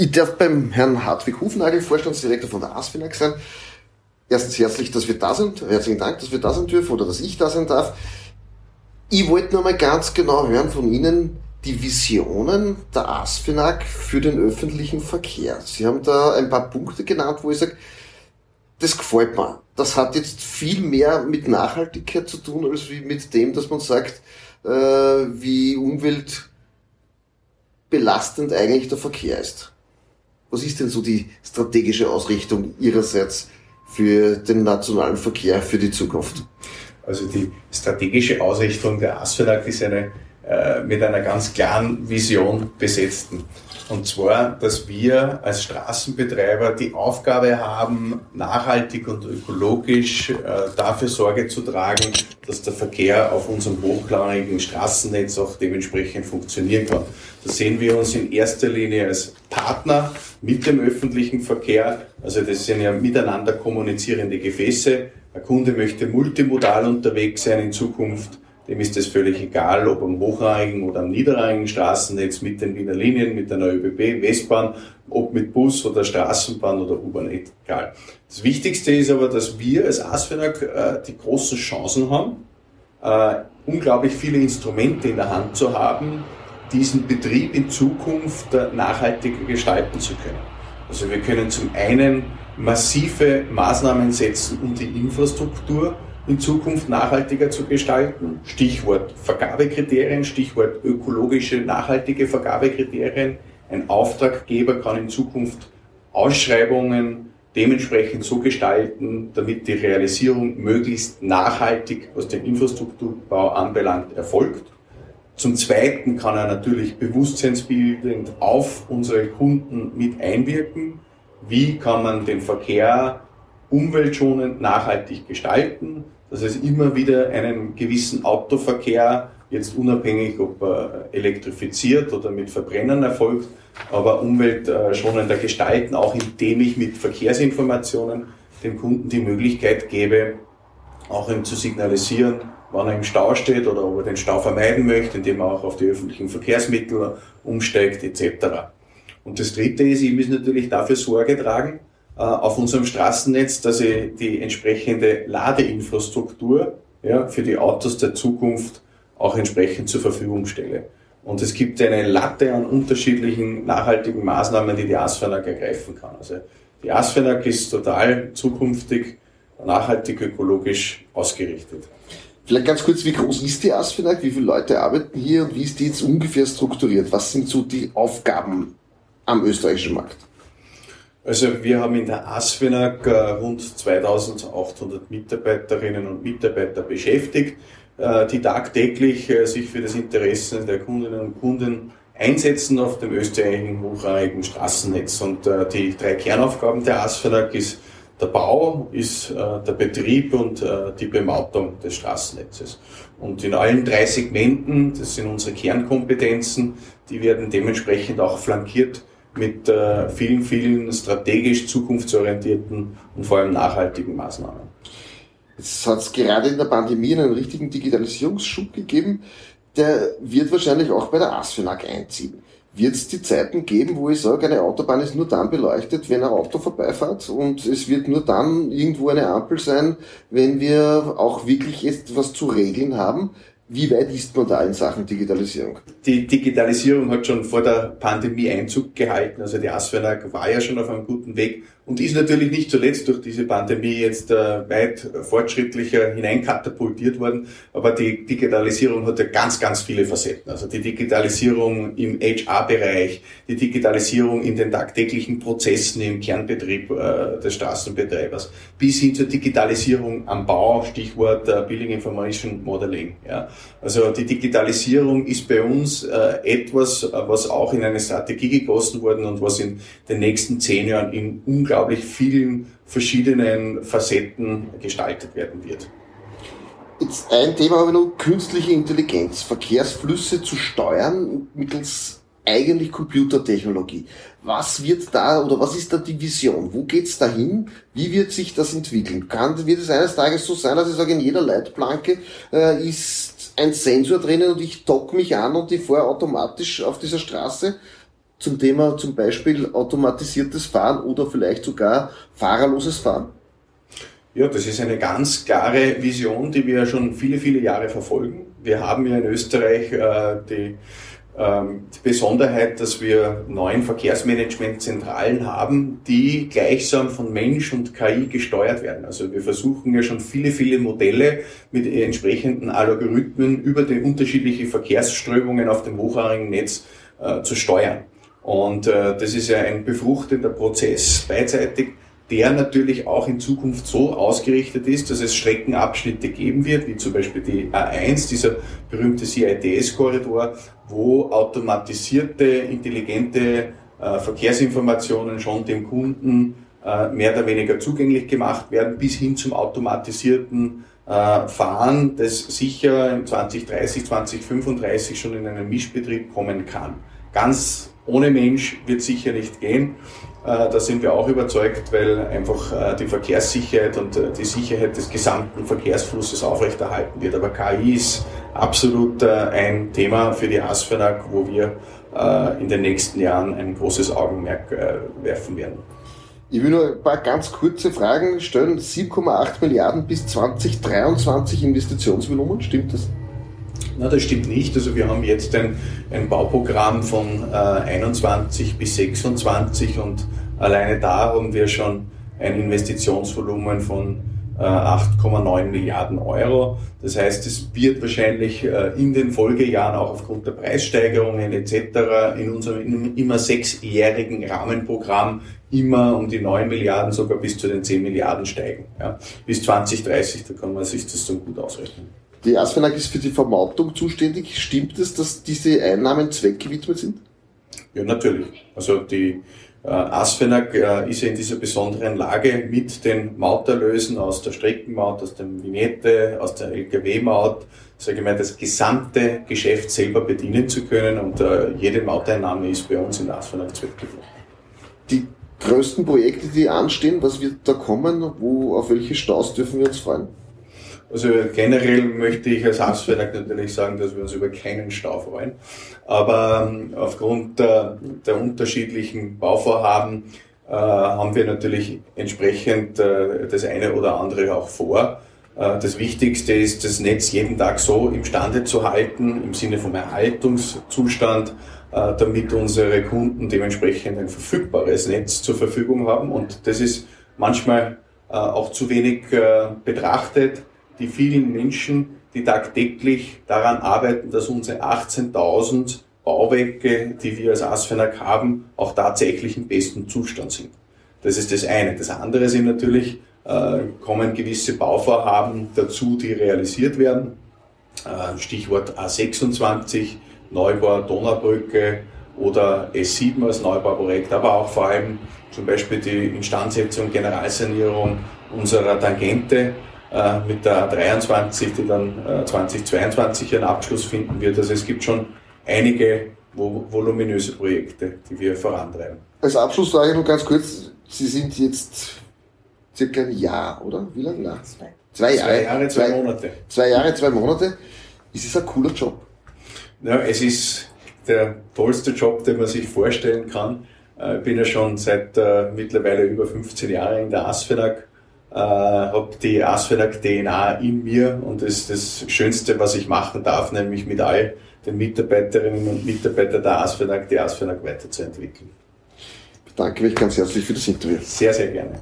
Ich darf beim Herrn Hartwig Hufnagel, Vorstandsdirektor von der ASFINAG sein. Erstens herzlich, dass wir da sind. Herzlichen Dank, dass wir da sein dürfen oder dass ich da sein darf. Ich wollte nur mal ganz genau hören von Ihnen die Visionen der ASFINAG für den öffentlichen Verkehr. Sie haben da ein paar Punkte genannt, wo ich sage, das gefällt mir. Das hat jetzt viel mehr mit Nachhaltigkeit zu tun, als wie mit dem, dass man sagt, äh, wie umweltbelastend eigentlich der Verkehr ist. Was ist denn so die strategische Ausrichtung Ihrerseits für den nationalen Verkehr für die Zukunft? Also die strategische Ausrichtung der ASFINAG ist eine äh, mit einer ganz klaren Vision besetzten. Und zwar, dass wir als Straßenbetreiber die Aufgabe haben, nachhaltig und ökologisch äh, dafür Sorge zu tragen, dass der Verkehr auf unserem hochklarigen Straßennetz auch dementsprechend funktionieren kann. Da sehen wir uns in erster Linie als Partner mit dem öffentlichen Verkehr. Also das sind ja miteinander kommunizierende Gefäße. Ein Kunde möchte multimodal unterwegs sein in Zukunft dem ist es völlig egal, ob am hochrangigen oder am niederrangigen Straßennetz mit den Wiener Linien, mit einer ÖBB, Westbahn, ob mit Bus oder Straßenbahn oder U-Bahn, egal. Das Wichtigste ist aber, dass wir als ASFINAG äh, die großen Chancen haben, äh, unglaublich viele Instrumente in der Hand zu haben, diesen Betrieb in Zukunft äh, nachhaltiger gestalten zu können. Also wir können zum einen massive Maßnahmen setzen, um die Infrastruktur in Zukunft nachhaltiger zu gestalten. Stichwort Vergabekriterien, Stichwort ökologische, nachhaltige Vergabekriterien. Ein Auftraggeber kann in Zukunft Ausschreibungen dementsprechend so gestalten, damit die Realisierung möglichst nachhaltig, was den Infrastrukturbau anbelangt, erfolgt. Zum Zweiten kann er natürlich bewusstseinsbildend auf unsere Kunden mit einwirken. Wie kann man den Verkehr umweltschonend nachhaltig gestalten, dass es immer wieder einen gewissen Autoverkehr, jetzt unabhängig ob er elektrifiziert oder mit Verbrennern erfolgt, aber umweltschonender gestalten, auch indem ich mit Verkehrsinformationen dem Kunden die Möglichkeit gebe, auch ihm zu signalisieren, wann er im Stau steht oder ob er den Stau vermeiden möchte, indem er auch auf die öffentlichen Verkehrsmittel umsteigt etc. Und das Dritte ist, ich muss natürlich dafür Sorge tragen, äh, auf unserem Straßennetz, dass ich die entsprechende Ladeinfrastruktur ja, für die Autos der Zukunft auch entsprechend zur Verfügung stelle. Und es gibt eine Latte an unterschiedlichen nachhaltigen Maßnahmen, die die ASFINAG ergreifen kann. Also die ASFINAG ist total zukünftig, nachhaltig, ökologisch ausgerichtet. Vielleicht ganz kurz, wie groß ist die ASFINAG? Wie viele Leute arbeiten hier und wie ist die jetzt ungefähr strukturiert? Was sind so die Aufgaben am österreichischen Markt? Also wir haben in der ASFINAG äh, rund 2800 Mitarbeiterinnen und Mitarbeiter beschäftigt, äh, die tagtäglich äh, sich für das Interesse der Kundinnen und Kunden einsetzen auf dem österreichischen hochrangigen Straßennetz. Und die drei Kernaufgaben der ASFINAG ist der Bau, ist der Betrieb und die Bemautung des Straßennetzes. Und in allen drei Segmenten, das sind unsere Kernkompetenzen, die werden dementsprechend auch flankiert mit äh, vielen, vielen strategisch zukunftsorientierten und vor allem nachhaltigen Maßnahmen. Jetzt hat es gerade in der Pandemie einen richtigen Digitalisierungsschub gegeben. Der wird wahrscheinlich auch bei der ASFINAG einziehen. Wird es die Zeiten geben, wo ich sage, eine Autobahn ist nur dann beleuchtet, wenn ein Auto vorbeifährt und es wird nur dann irgendwo eine Ampel sein, wenn wir auch wirklich etwas zu regeln haben? Wie weit ist man da in Sachen Digitalisierung? Die Digitalisierung hat schon vor der Pandemie Einzug gehalten. Also die Asphänak war ja schon auf einem guten Weg und ist natürlich nicht zuletzt durch diese Pandemie jetzt äh, weit fortschrittlicher hineinkatapultiert worden. Aber die Digitalisierung hat ja ganz, ganz viele Facetten. Also die Digitalisierung im HR-Bereich, die Digitalisierung in den tagtäglichen Prozessen im Kernbetrieb äh, des Straßenbetreibers, bis hin zur Digitalisierung am Bau, Stichwort äh, Building Information Modeling. Also die Digitalisierung ist bei uns äh, etwas, was auch in eine Strategie gegossen worden und was in den nächsten zehn Jahren in unglaublich vielen verschiedenen Facetten gestaltet werden wird. Jetzt ein Thema habe noch, künstliche Intelligenz, Verkehrsflüsse zu steuern mittels eigentlich Computertechnologie. Was wird da oder was ist da die Vision? Wo geht's dahin? Wie wird sich das entwickeln? Kann, wird es eines Tages so sein, dass ich sage, in jeder Leitplanke äh, ist ein Sensor drinnen und ich dock mich an und ich fahre automatisch auf dieser Straße? Zum Thema zum Beispiel automatisiertes Fahren oder vielleicht sogar fahrerloses Fahren? Ja, das ist eine ganz klare Vision, die wir schon viele, viele Jahre verfolgen. Wir haben ja in Österreich äh, die ähm, die Besonderheit, dass wir neun Verkehrsmanagementzentralen haben, die gleichsam von Mensch und KI gesteuert werden. Also wir versuchen ja schon viele, viele Modelle mit entsprechenden Algorithmen über die unterschiedlichen Verkehrsströmungen auf dem hochrangigen Netz äh, zu steuern. Und äh, das ist ja ein befruchtender Prozess beidseitig der natürlich auch in Zukunft so ausgerichtet ist, dass es Streckenabschnitte geben wird, wie zum Beispiel die A1, dieser berühmte CITS-Korridor, wo automatisierte, intelligente äh, Verkehrsinformationen schon dem Kunden äh, mehr oder weniger zugänglich gemacht werden, bis hin zum automatisierten äh, Fahren, das sicher in 2030, 2035 schon in einen Mischbetrieb kommen kann. Ganz ohne Mensch wird sicher nicht gehen. Äh, da sind wir auch überzeugt, weil einfach äh, die Verkehrssicherheit und äh, die Sicherheit des gesamten Verkehrsflusses aufrechterhalten wird. Aber KI ist absolut ein Thema für die ASFINAG, wo wir in den nächsten Jahren ein großes Augenmerk werfen werden. Ich will nur ein paar ganz kurze Fragen stellen. 7,8 Milliarden bis 2023 Investitionsvolumen, stimmt das? Na, das stimmt nicht. Also wir haben jetzt ein, ein Bauprogramm von äh, 21 bis 26 und alleine da haben wir schon ein Investitionsvolumen von äh, 8,9 Milliarden Euro. Das heißt, es wird wahrscheinlich äh, in den Folgejahren auch aufgrund der Preissteigerungen etc. in unserem immer sechsjährigen Rahmenprogramm immer um die 9 Milliarden, sogar bis zu den 10 Milliarden steigen. Ja. Bis 2030, da kann man sich das so gut ausrechnen. Die ASFINAG ist für die Vermarktung zuständig. Stimmt es, dass diese Einnahmen zweckgewidmet sind? Ja, natürlich. Also die äh, ASFINAG äh, ist ja in dieser besonderen Lage mit den Mauterlösen aus der Streckenmaut, aus der Vignette, aus der Lkw-Maut, sage ich mal, das gesamte Geschäft selber bedienen zu können und äh, jede Mauteinnahme ist bei uns in der ASFINAG zweckgewidmet. Die größten Projekte, die anstehen, was wird da kommen? Wo, auf welche Staus dürfen wir uns freuen? Also generell möchte ich als Hausverlag natürlich sagen, dass wir uns über keinen Stau freuen. Aber ähm, aufgrund der, der unterschiedlichen Bauvorhaben äh, haben wir natürlich entsprechend äh, das eine oder andere auch vor. Äh, das Wichtigste ist, das Netz jeden Tag so imstande zu halten, im Sinne vom Erhaltungszustand, äh, damit unsere Kunden dementsprechend ein verfügbares Netz zur Verfügung haben. Und das ist manchmal äh, auch zu wenig betrachtet die vielen Menschen, die tagtäglich daran arbeiten, dass unsere 18.000 Bauwerke, die wir als ASFINAG haben, auch tatsächlich im besten Zustand sind. Das ist das eine. Das andere sind natürlich, äh, kommen gewisse Bauvorhaben dazu, die realisiert werden. Äh, Stichwort A26, Neubau Donaubrücke oder S7 als Neubauprojekt, aber auch vor allem zum Beispiel die Instandsetzung, Generalsanierung unserer Tangente äh, mit der 23, die dann äh, 2022 ihren Abschluss finden wird. Also es gibt schon einige voluminöse Projekte, die wir vorantreiben. Als Abschluss sage ich noch ganz kurz, Sie sind jetzt circa ein Jahr, oder? Wie lange? Nein. Zwei. Zwei Jahre. Zwei Jahre, zwei, zwei Monate. Zwei Jahre, zwei Monate. Ist es ein cooler Job? Ja, es ist der tollste Job, den man sich vorstellen kann. Äh, ich bin ja schon seit äh, mittlerweile über 15 Jahren in der ASFINAG äh, habe die Asphalt DNA in mir und das ist das Schönste, was ich machen darf, nämlich mit all den Mitarbeiterinnen und Mitarbeitern der Asphalt die Asphalt weiterzuentwickeln. Ich bedanke mich ganz herzlich für das Interview. Sehr, sehr gerne.